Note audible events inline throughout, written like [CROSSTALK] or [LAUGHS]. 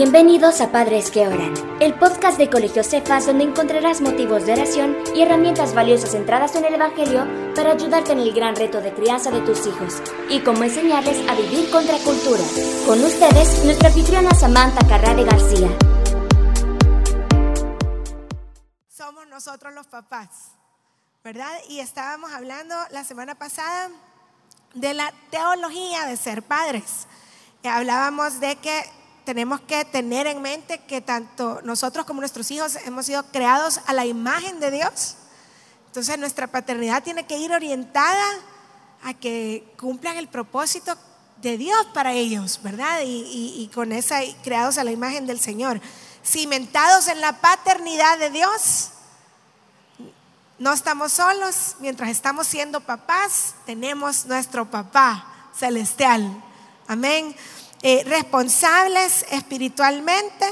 Bienvenidos a Padres que Oran, el podcast de Colegio Cefas donde encontrarás motivos de oración y herramientas valiosas centradas en el Evangelio para ayudarte en el gran reto de crianza de tus hijos y cómo enseñarles a vivir contra cultura. Con ustedes, nuestra anfitriona Samantha Carrade García. Somos nosotros los papás, ¿verdad? Y estábamos hablando la semana pasada de la teología de ser padres. Hablábamos de que tenemos que tener en mente que tanto nosotros como nuestros hijos hemos sido creados a la imagen de Dios. Entonces nuestra paternidad tiene que ir orientada a que cumplan el propósito de Dios para ellos, ¿verdad? Y, con esa, creados a la imagen del Señor. Cimentados en la paternidad de Dios, no estamos solos. Mientras estamos siendo papás, tenemos nuestro papá celestial. Amén. Eh, responsables espiritualmente.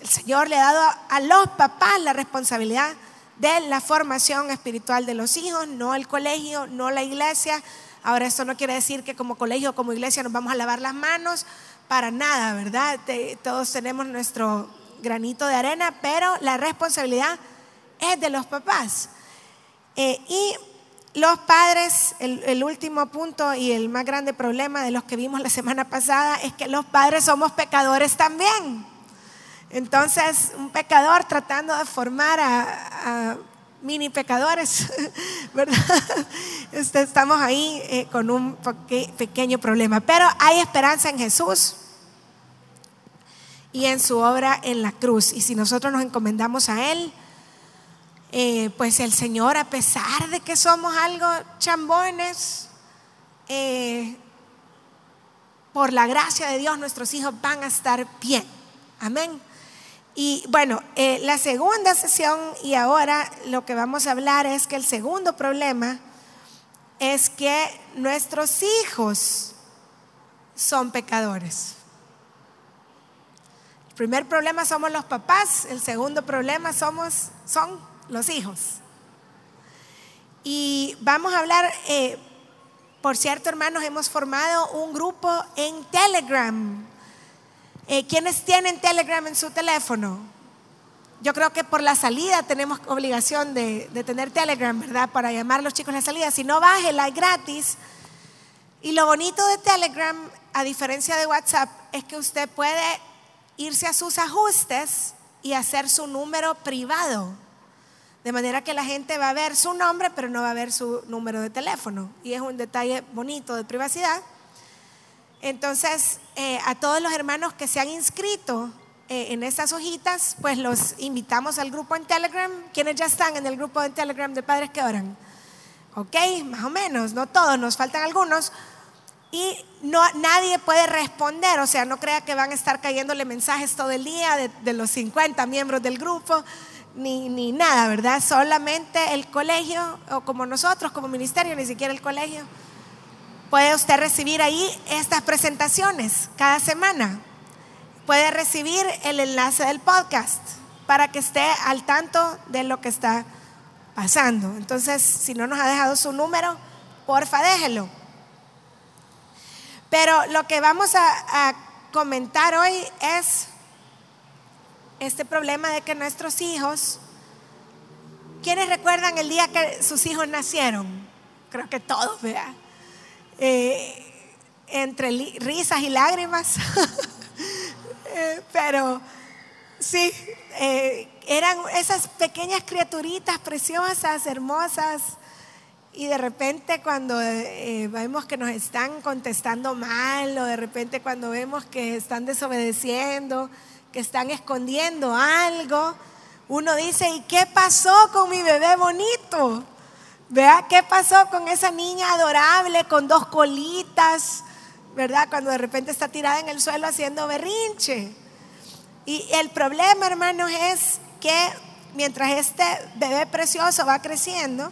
el Señor le ha dado a los papás la responsabilidad de la formación espiritual de los hijos, no el colegio, no la iglesia. Ahora, esto no quiere decir que como colegio o como iglesia nos vamos a lavar las manos, para nada, ¿verdad? todos tenemos nuestro granito de arena, pero la responsabilidad es de los papás. Eh, y los padres, el, último punto y el más grande problema de los que vimos la semana pasada es que los padres somos pecadores también. Entonces, un pecador tratando de formar a, mini pecadores, [LAUGHS] ¿verdad? Este, estamos ahí eh, con un pequeño problema. Pero hay esperanza en Jesús y en su obra en la cruz. Y si nosotros nos encomendamos a Él, eh, pues el Señor, a pesar de que somos algo chambones, eh, por la gracia de Dios nuestros hijos van a estar bien. Amén. Y bueno, eh, la segunda sesión y ahora lo que vamos a hablar es que el segundo problema es que nuestros hijos son pecadores. El primer problema somos los papás, el segundo problema somos, son los hijos. Y vamos a hablar, eh, por cierto hermanos, hemos formado un grupo en Telegram. Eh, ¿Quiénes tienen Telegram en su teléfono? Yo creo que por la salida tenemos obligación de, tener Telegram, ¿verdad? Para llamar a los chicos a la salida. Si no, bájela, es gratis. Y lo bonito de Telegram, a diferencia de WhatsApp, es que usted puede irse a sus ajustes y hacer su número privado. De manera que la gente va a ver su nombre, pero no va a ver su número de teléfono. Y es un detalle bonito de privacidad. Entonces, eh, a todos los hermanos que se han inscrito eh, en estas hojitas, pues los invitamos al grupo en Telegram. ¿Quiénes ya están en el grupo en Telegram de Padres que Oran? Ok, más o menos, no todos, nos faltan algunos. Y no, nadie puede responder, o sea, no crea que van a estar cayéndole mensajes todo el día de, de los 50 miembros del grupo ni, ni nada, ¿verdad? Solamente el colegio, o como nosotros, como ministerio, ni siquiera el colegio, puede usted recibir ahí estas presentaciones cada semana. Puede recibir el enlace del podcast para que esté al tanto de lo que está pasando. Entonces, si no nos ha dejado su número, porfa, déjelo. Pero lo que vamos a, a comentar hoy es este problema de que nuestros hijos, ¿quiénes recuerdan el día que sus hijos nacieron? Creo que todos, vean. Eh, entre risas y lágrimas, [LAUGHS] eh, pero sí, eh, eran esas pequeñas criaturitas preciosas, hermosas, y de repente cuando vemos que nos están contestando mal, o de repente cuando vemos que están desobedeciendo, que están escondiendo algo, uno dice, ¿y qué pasó con mi bebé bonito? Vea qué pasó con esa niña adorable con dos colitas, ¿verdad? Cuando de repente está tirada en el suelo haciendo berrinche. Y el problema, hermanos, es que mientras este bebé precioso va creciendo,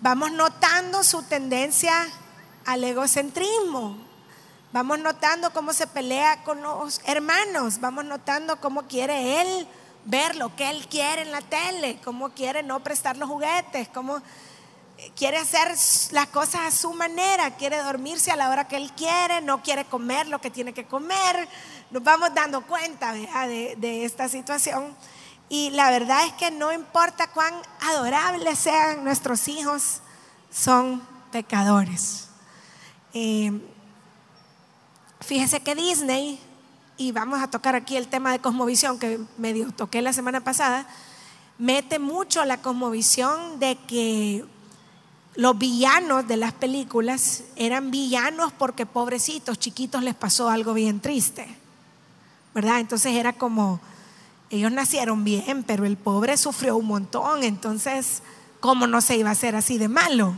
vamos notando su tendencia al egocentrismo, Vamos notando cómo se pelea con los hermanos, vamos notando cómo quiere él ver lo que él quiere en la tele, cómo quiere no prestar los juguetes, cómo quiere hacer las cosas a su manera, quiere dormirse a la hora que él quiere, no quiere comer lo que tiene que comer. Nos vamos dando cuenta de, esta situación. Y la verdad es que no importa cuán adorables sean nuestros hijos, son pecadores. Eh, fíjese que Disney, y vamos a tocar aquí el tema de cosmovisión que medio toqué la semana pasada, mete mucho la cosmovisión de que los villanos de las películas eran villanos porque pobrecitos, chiquitos les pasó algo bien triste. ¿Verdad? Entonces era como, ellos nacieron bien, pero el pobre sufrió un montón, entonces, ¿cómo no se iba a hacer así de malo?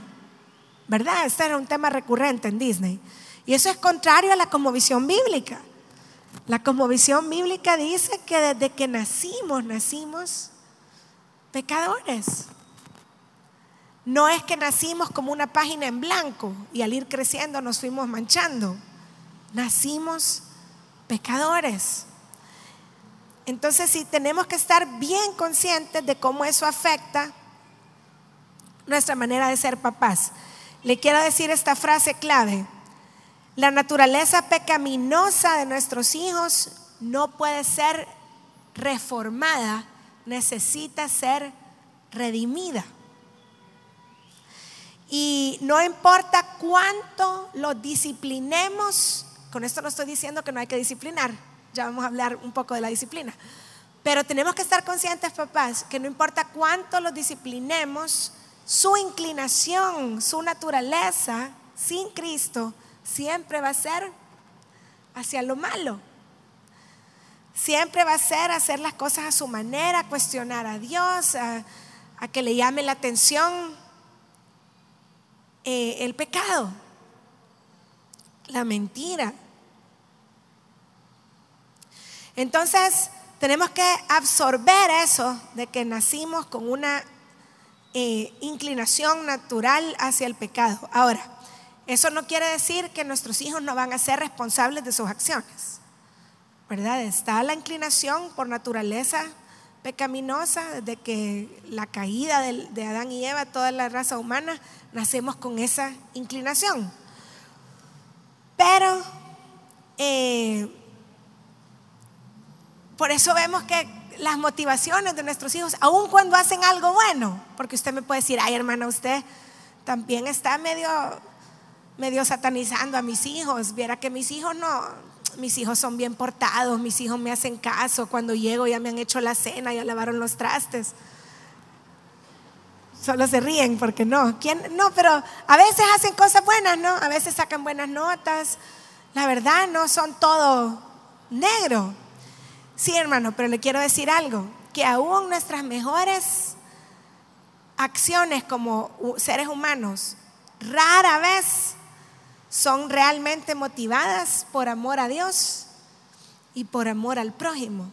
¿Verdad? Este era un tema recurrente en Disney. Y eso es contrario a la cosmovisión bíblica. La cosmovisión bíblica dice que desde que nacimos, nacimos pecadores. No es que nacimos como una página en blanco y al ir creciendo nos fuimos manchando. Nacimos pecadores. Entonces sí tenemos que estar bien conscientes de cómo eso afecta nuestra manera de ser papás. Le quiero decir esta frase clave. La naturaleza pecaminosa de nuestros hijos no puede ser reformada, necesita ser redimida. Y no importa cuánto lo disciplinemos, con esto no estoy diciendo que no hay que disciplinar, ya vamos a hablar un poco de la disciplina, pero tenemos que estar conscientes, papás, que no importa cuánto lo disciplinemos, su inclinación, su naturaleza sin Cristo siempre va a ser hacia lo malo. Siempre va a ser hacer las cosas a su manera, cuestionar a Dios, a, que le llame la atención eh, el pecado, la mentira. Entonces, tenemos que absorber eso de que nacimos con una eh, inclinación natural hacia el pecado. Ahora, eso no quiere decir que nuestros hijos no van a ser responsables de sus acciones. ¿Verdad? Está la inclinación por naturaleza pecaminosa, desde que la caída de Adán y Eva, toda la raza humana, nacemos con esa inclinación. Pero eh, por eso vemos que las motivaciones de nuestros hijos, aun cuando hacen algo bueno, porque usted me puede decir, ay hermana, usted también está medio, medio satanizando a mis hijos, viera que mis hijos no, mis hijos son bien portados, mis hijos me hacen caso, cuando llego ya me han hecho la cena, ya lavaron los trastes. Solo se ríen porque no. ¿Quién? No, pero a veces hacen cosas buenas, ¿no? A veces sacan buenas notas. La verdad, no son todo negro. Sí, hermano, pero le quiero decir algo, que aún nuestras mejores acciones como seres humanos rara vez son realmente motivadas por amor a Dios y por amor al prójimo.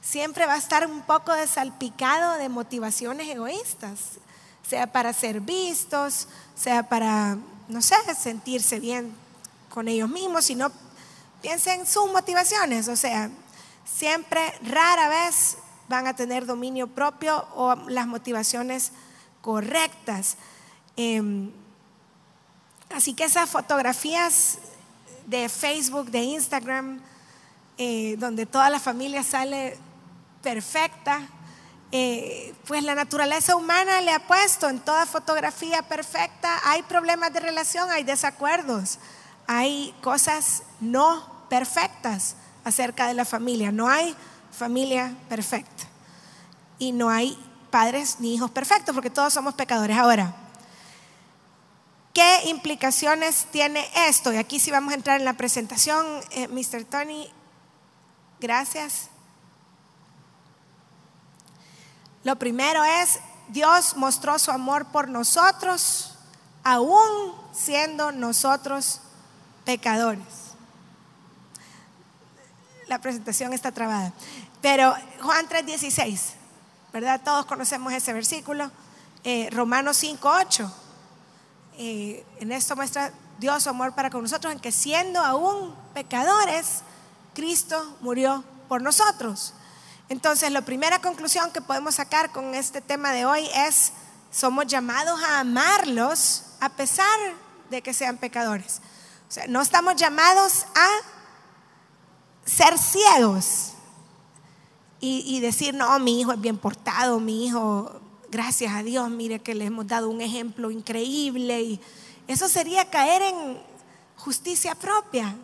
Siempre va a estar un poco desalpicado de motivaciones egoístas sea para ser vistos, sea para, no sé, sentirse bien con ellos mismos, sino piensen en sus motivaciones, o sea, siempre, rara vez van a tener dominio propio o las motivaciones correctas. Em, así que esas fotografías de Facebook, de Instagram, eh, donde toda la familia sale perfecta, eh, pues la naturaleza humana le ha puesto en toda fotografía perfecta, hay problemas de relación, hay desacuerdos, hay cosas no perfectas acerca de la familia, no hay familia perfecta y no hay padres ni hijos perfectos porque todos somos pecadores. Ahora, ¿qué implicaciones tiene esto? Y aquí sí vamos a entrar en la presentación, eh, Mr. Tony, gracias. Lo primero es, Dios mostró su amor por nosotros, aún siendo nosotros pecadores. La presentación está trabada. Pero Juan 3:16, ¿verdad? Todos conocemos ese versículo. Eh, Romanos 5:8. En esto muestra Dios su amor para con nosotros, en que siendo aún pecadores, Cristo murió por nosotros. Entonces, la primera conclusión que podemos sacar con este tema de hoy es somos llamados a amarlos a pesar de que sean pecadores. O sea, no estamos llamados a ser ciegos y, y, decir, no, mi hijo es bien portado, mi hijo, gracias a Dios, mire que le hemos dado un ejemplo increíble. Y eso sería caer en justicia propia.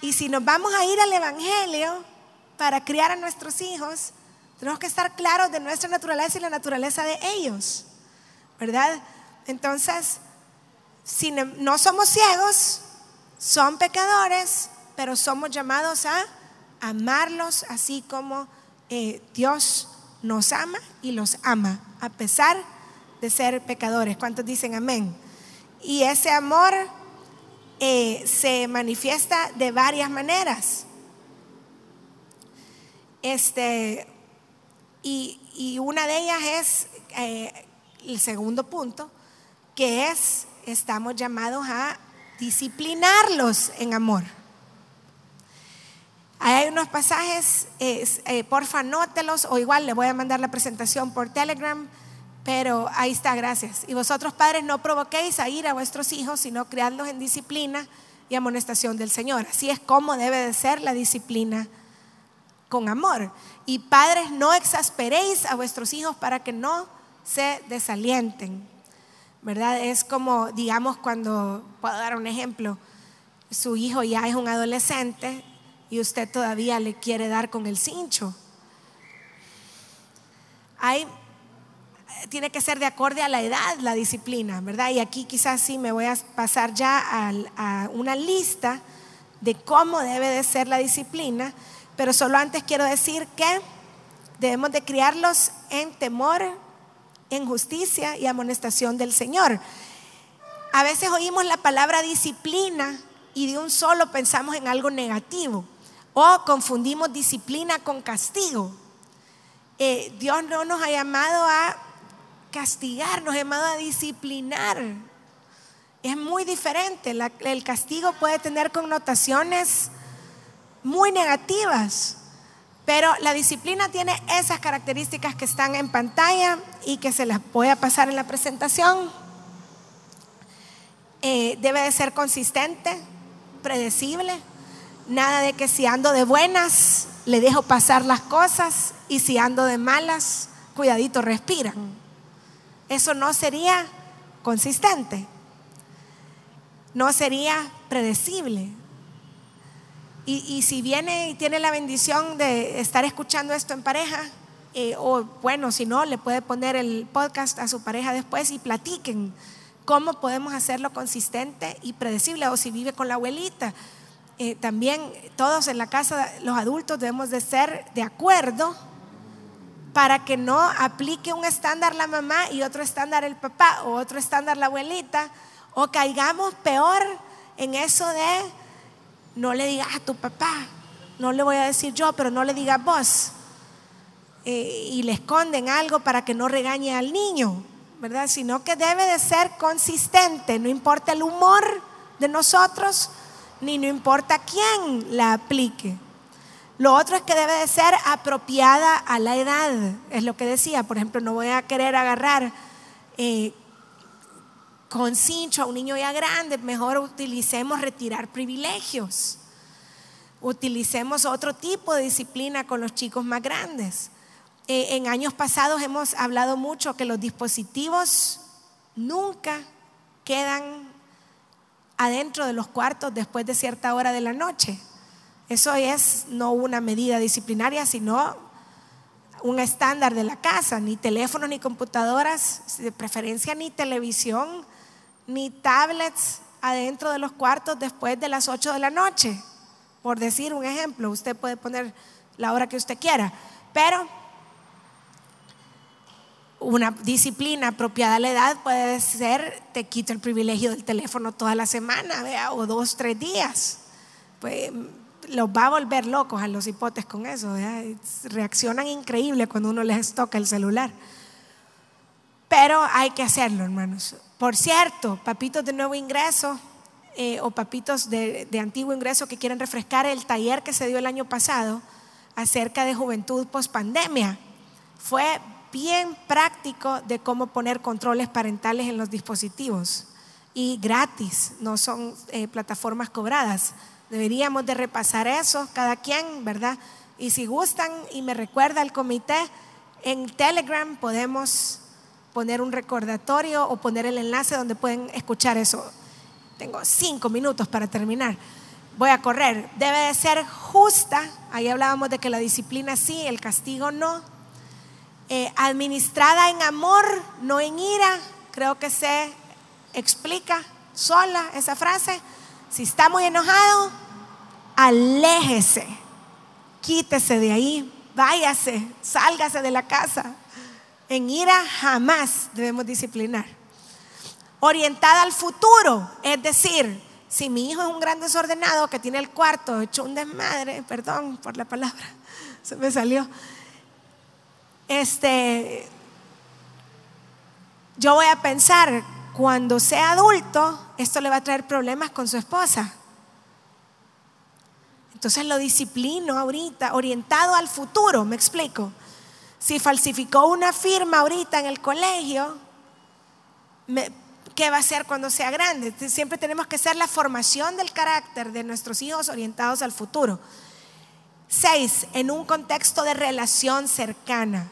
Y si nos vamos a ir al Evangelio para criar a nuestros hijos, tenemos que estar claros de nuestra naturaleza y la naturaleza de ellos, ¿verdad? Entonces, si no somos ciegos, son pecadores, pero somos llamados a amarlos así como eh, Dios nos ama y los ama, a pesar de ser pecadores. ¿Cuántos dicen amén? Y ese amor eh, se manifiesta de varias maneras. Este, y, una de ellas es eh, el segundo punto, que es, estamos llamados a disciplinarlos en amor. Hay unos pasajes, eh, porfa, anótelos, o igual le voy a mandar la presentación por Telegram pero ahí está, gracias. Y vosotros padres no provoquéis a ir a vuestros hijos, sino criadlos en disciplina y amonestación del Señor. Así es como debe de ser la disciplina con amor. Y padres no exasperéis a vuestros hijos para que no se desalienten. ¿Verdad? Es como, digamos, cuando, puedo dar un ejemplo, su hijo ya es un adolescente y usted todavía le quiere dar con el cincho. Hay tiene que ser de acorde a la edad la disciplina, ¿verdad? Y aquí quizás sí me voy a pasar ya a, una lista de cómo debe de ser la disciplina, pero solo antes quiero decir que debemos de criarlos en temor, en justicia y amonestación del Señor. A veces oímos la palabra disciplina y de un solo pensamos en algo negativo o confundimos disciplina con castigo. Eh, Dios no nos ha llamado a castigar, nos hemos a disciplinar. Es muy diferente. el castigo puede tener connotaciones muy negativas, pero la disciplina tiene esas características que están en pantalla y que se las voy a pasar en la presentación. Eh, debe de ser consistente, predecible, nada de que si ando de buenas le dejo pasar las cosas y si ando de malas, cuidadito, respiran eso no sería consistente, no sería predecible. Y, si viene y tiene la bendición de estar escuchando esto en pareja, eh, o bueno, si no, le puede poner el podcast a su pareja después y platiquen cómo podemos hacerlo consistente y predecible, o si vive con la abuelita. Eh, también todos en la casa, los adultos, debemos de ser de acuerdo para que no aplique un estándar la mamá y otro estándar el papá o otro estándar la abuelita o caigamos peor en eso de no le digas a tu papá, no le voy a decir yo, pero no le digas vos. Eh, y le esconden algo para que no regañe al niño, ¿verdad? Sino que debe de ser consistente, no importa el humor de nosotros, ni no importa quién la aplique. Lo otro es que debe de ser apropiada a la edad. Es lo que decía. Por ejemplo, no voy a querer agarrar eh, con cincho a un niño ya grande. Mejor utilicemos retirar privilegios. Utilicemos otro tipo de disciplina con los chicos más grandes. Eh, en años pasados hemos hablado mucho que los dispositivos nunca quedan adentro de los cuartos después de cierta hora de la noche. Eso es no una medida disciplinaria, sino un estándar de la casa, ni teléfonos ni computadoras, de preferencia ni televisión, ni tablets adentro de los cuartos después de las 8 de la noche. Por decir un ejemplo, usted puede poner la hora que usted quiera, pero una disciplina apropiada a la edad puede ser, te quito el privilegio del teléfono toda la semana, o dos, tres días. Pues los va a volver locos a los hipotes con eso. Reaccionan increíble cuando uno les toca el celular. Pero hay que hacerlo, hermanos. Por cierto, papitos de nuevo ingreso eh, o papitos de, de, antiguo ingreso que quieren refrescar el taller que se dio el año pasado acerca de juventud post pandemia. Fue bien práctico de cómo poner controles parentales en los dispositivos y gratis, no son eh, plataformas cobradas. Deberíamos de repasar eso, cada quien, ¿verdad? Y si gustan y me recuerda el comité, en Telegram podemos poner un recordatorio o poner el enlace donde pueden escuchar eso. Tengo cinco minutos para terminar. Voy a correr. Debe de ser justa. Ahí hablábamos de que la disciplina sí, el castigo no. Eh, administrada en amor, no en ira. Creo que se explica sola esa frase. Si está muy enojado, aléjese, quítese de ahí, váyase, sálgase de la casa. En ira jamás debemos disciplinar. Orientada al futuro, es decir, si mi hijo es un gran desordenado que tiene el cuarto hecho un desmadre, perdón por la palabra, [LAUGHS] se me salió. Este, yo voy a pensar, cuando sea adulto, esto le va a traer problemas con su esposa. Entonces lo disciplino ahorita, orientado al futuro, me explico. Si falsificó una firma ahorita en el colegio, ¿qué va a hacer cuando sea grande? Siempre tenemos que ser la formación del carácter de nuestros hijos orientados al futuro. Seis, en un contexto de relación cercana.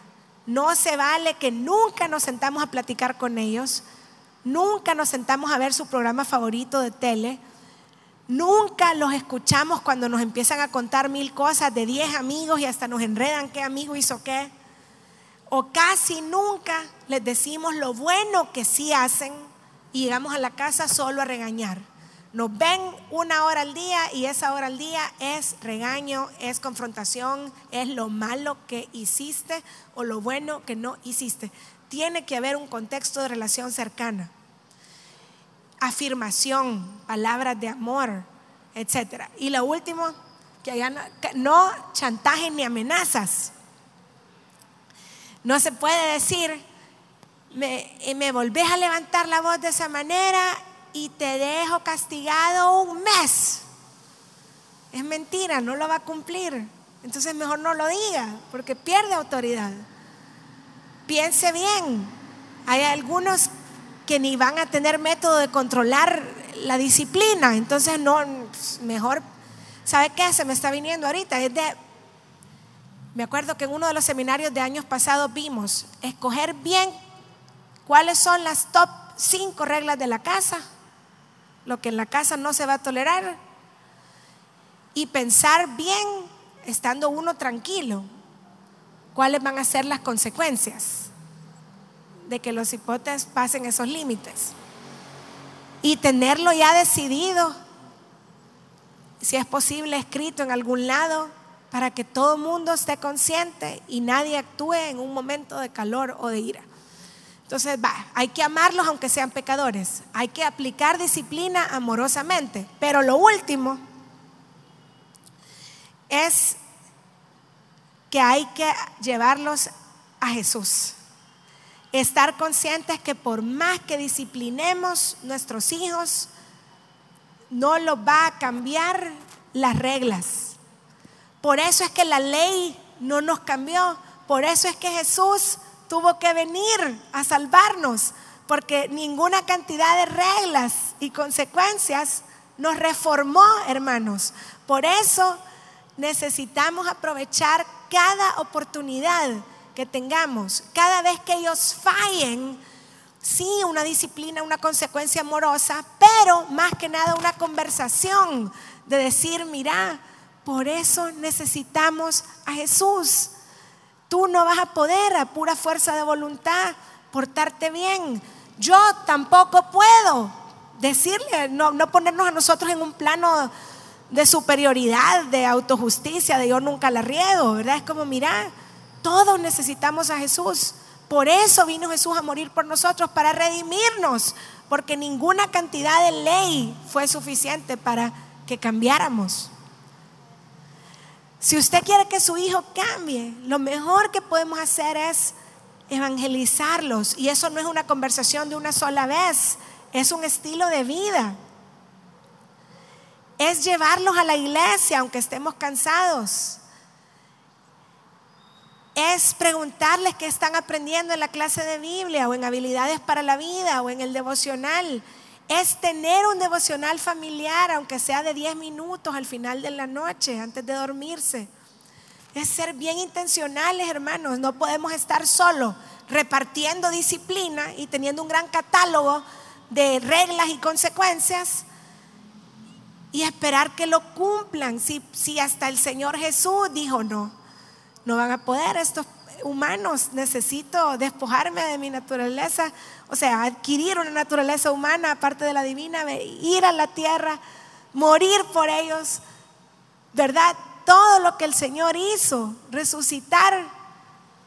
No se vale que nunca nos sentamos a platicar con ellos, nunca nos sentamos a ver su programa favorito de tele, nunca los escuchamos cuando nos empiezan a contar mil cosas de diez amigos y hasta nos enredan qué amigo hizo qué o casi nunca les decimos lo bueno que sí hacen y llegamos a la casa solo a regañar. Nos ven una hora al día y esa hora al día es regaño, es confrontación, es lo malo que hiciste o lo bueno que no hiciste. Tiene que haber un contexto de relación cercana. Afirmación, palabras de amor, etc. Y lo último, que no, no chantajes ni amenazas. No se puede decir, me, me volvés a levantar la voz de esa manera y te dejo castigado un mes. Es mentira, no lo va a cumplir. Entonces mejor no lo diga, porque pierde autoridad. Piense bien. Hay algunos que ni van a tener método de controlar la disciplina. Entonces no, mejor, ¿sabe qué? Se me está viniendo ahorita. Es de me acuerdo que en uno de los seminarios de años pasados vimos escoger bien cuáles son las top 5 reglas de la casa, lo que en la casa no se va a tolerar, y pensar bien, estando uno tranquilo, cuáles van a ser las consecuencias de que los hipotes pasen esos límites. Y tenerlo ya decidido, si es posible, escrito en algún lado, para que todo el mundo esté consciente y nadie actúe en un momento de calor o de ira. Entonces, va, hay que amarlos aunque sean pecadores. Hay que aplicar disciplina amorosamente. Pero lo último es que hay que llevarlos a Jesús. Estar conscientes que por más que disciplinemos nuestros hijos, no los va a cambiar las reglas por eso es que la ley no nos cambió. Por eso es que Jesús tuvo que venir a salvarnos. Porque ninguna cantidad de reglas y consecuencias nos reformó, hermanos. Por eso necesitamos aprovechar cada oportunidad que tengamos. Cada vez que ellos fallen, sí, una disciplina, una consecuencia amorosa, pero más que nada una conversación de decir, mira, por eso necesitamos a Jesús. Tú no vas a poder a pura fuerza de voluntad portarte bien. Yo tampoco puedo decirle, no, no ponernos a nosotros en un plano de superioridad, de autojusticia, de yo nunca la riego, ¿verdad? Es como, mira, todos necesitamos a Jesús. Por eso vino Jesús a morir por nosotros, para redimirnos, porque ninguna cantidad de ley fue suficiente para que cambiáramos. Si usted quiere que su hijo cambie, lo mejor que podemos hacer es evangelizarlos. Y eso no es una conversación de una sola vez, es un estilo de vida. Es llevarlos a la iglesia aunque estemos cansados. es preguntarles qué están aprendiendo en la clase de Biblia o en habilidades para la vida o en el devocional. Es tener un devocional familiar, aunque sea de 10 minutos al final de la noche, antes de dormirse. Es ser bien intencionales, hermanos. No podemos estar solo repartiendo disciplina y teniendo un gran catálogo de reglas y consecuencias y esperar que lo cumplan. Si, si hasta el Señor Jesús dijo no, no van a poder estos humanos, necesito despojarme de mi naturaleza, o sea, adquirir una naturaleza humana aparte de la divina, ir a la tierra, morir por ellos, ¿verdad? Todo lo que el Señor hizo, resucitar,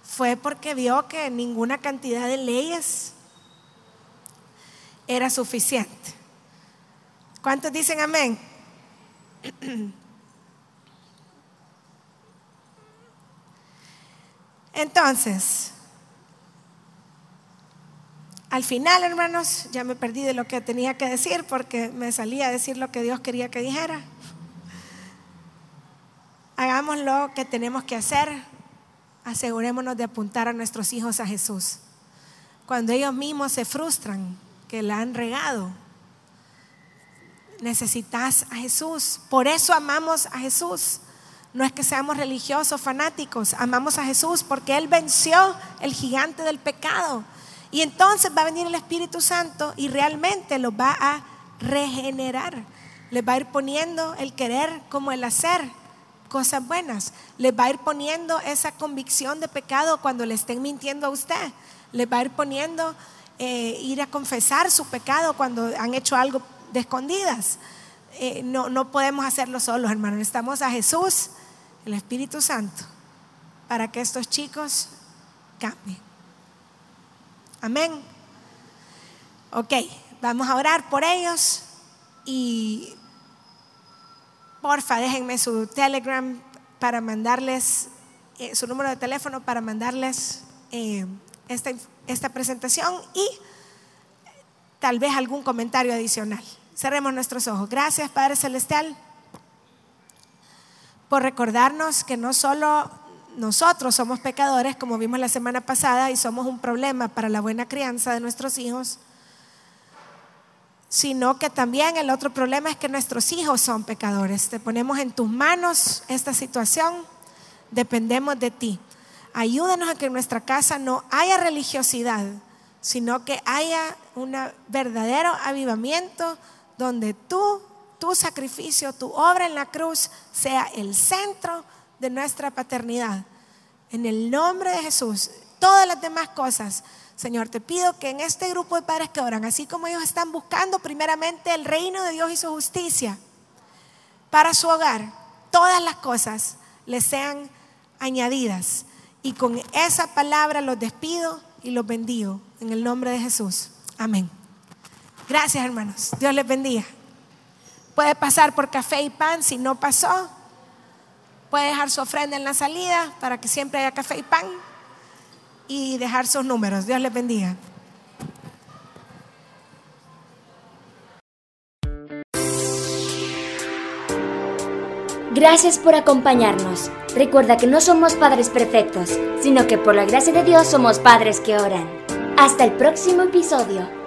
fue porque vio que ninguna cantidad de leyes era suficiente. ¿Cuántos dicen amén? [CLEARS THROAT] Entonces, al final, hermanos, ya me perdí de lo que tenía que decir porque me salía a decir lo que Dios quería que dijera. Hagamos lo que tenemos que hacer. Asegurémonos de apuntar a nuestros hijos a Jesús. Cuando ellos mismos se frustran que la han regado, necesitas a Jesús. Por eso amamos a Jesús. No es que seamos religiosos, fanáticos, amamos a Jesús porque Él venció el gigante del pecado. Y entonces va a venir el Espíritu Santo y realmente los va a regenerar. Les va a ir poniendo el querer como el hacer cosas buenas. Les va a ir poniendo esa convicción de pecado cuando le estén mintiendo a usted. Les va a ir poniendo eh, ir a confesar su pecado cuando han hecho algo de escondidas. Eh, no, no podemos hacerlo solos, hermanos. Necesitamos a Jesús el Espíritu Santo para que estos chicos cambien. Amén. Ok, vamos a orar por ellos y porfa déjenme su telegram para mandarles, eh, su número de teléfono para mandarles eh, esta, esta presentación y tal vez algún comentario adicional. Cerremos nuestros ojos. Gracias Padre Celestial por recordarnos que no solo nosotros somos pecadores, como vimos la semana pasada, y somos un problema para la buena crianza de nuestros hijos, sino que también el otro problema es que nuestros hijos son pecadores. Te ponemos en tus manos esta situación, dependemos de ti. Ayúdanos a que en nuestra casa no haya religiosidad, sino que haya un verdadero avivamiento donde tú tu sacrificio, tu obra en la cruz sea el centro de nuestra paternidad. En el nombre de Jesús, todas las demás cosas, Señor, te pido que en este grupo de padres que oran, así como ellos están buscando primeramente el reino de Dios y su justicia para su hogar, todas las cosas les sean añadidas. Y con esa palabra los despido y los bendigo en el nombre de Jesús. Amén. Gracias, hermanos. Dios les bendiga. Puede pasar por café y pan si no pasó. Puede dejar su ofrenda en la salida para que siempre haya café y pan. Y dejar sus números. Dios les bendiga. Gracias por acompañarnos. Recuerda que no somos padres perfectos, sino que por la gracia de Dios somos padres que oran. Hasta el próximo episodio.